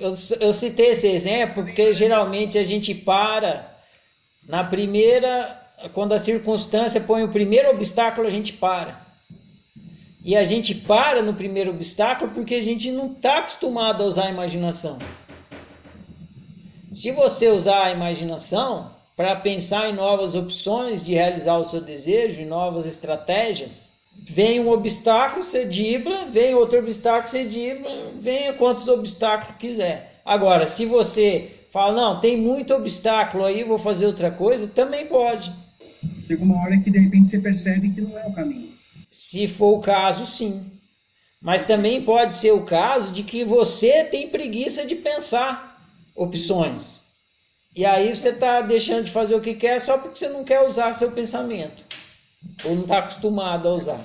eu, eu citei esse exemplo porque geralmente a gente para na primeira, quando a circunstância põe o primeiro obstáculo, a gente para. E a gente para no primeiro obstáculo porque a gente não está acostumado a usar a imaginação. Se você usar a imaginação para pensar em novas opções de realizar o seu desejo, em novas estratégias, vem um obstáculo, você dibra, vem outro obstáculo, você dibra, venha quantos obstáculos quiser. Agora, se você fala, não, tem muito obstáculo aí, vou fazer outra coisa, também pode. Chega uma hora que de repente você percebe que não é o caminho. Se for o caso, sim. Mas também pode ser o caso de que você tem preguiça de pensar opções. E aí você está deixando de fazer o que quer só porque você não quer usar seu pensamento. Ou não está acostumado a usar.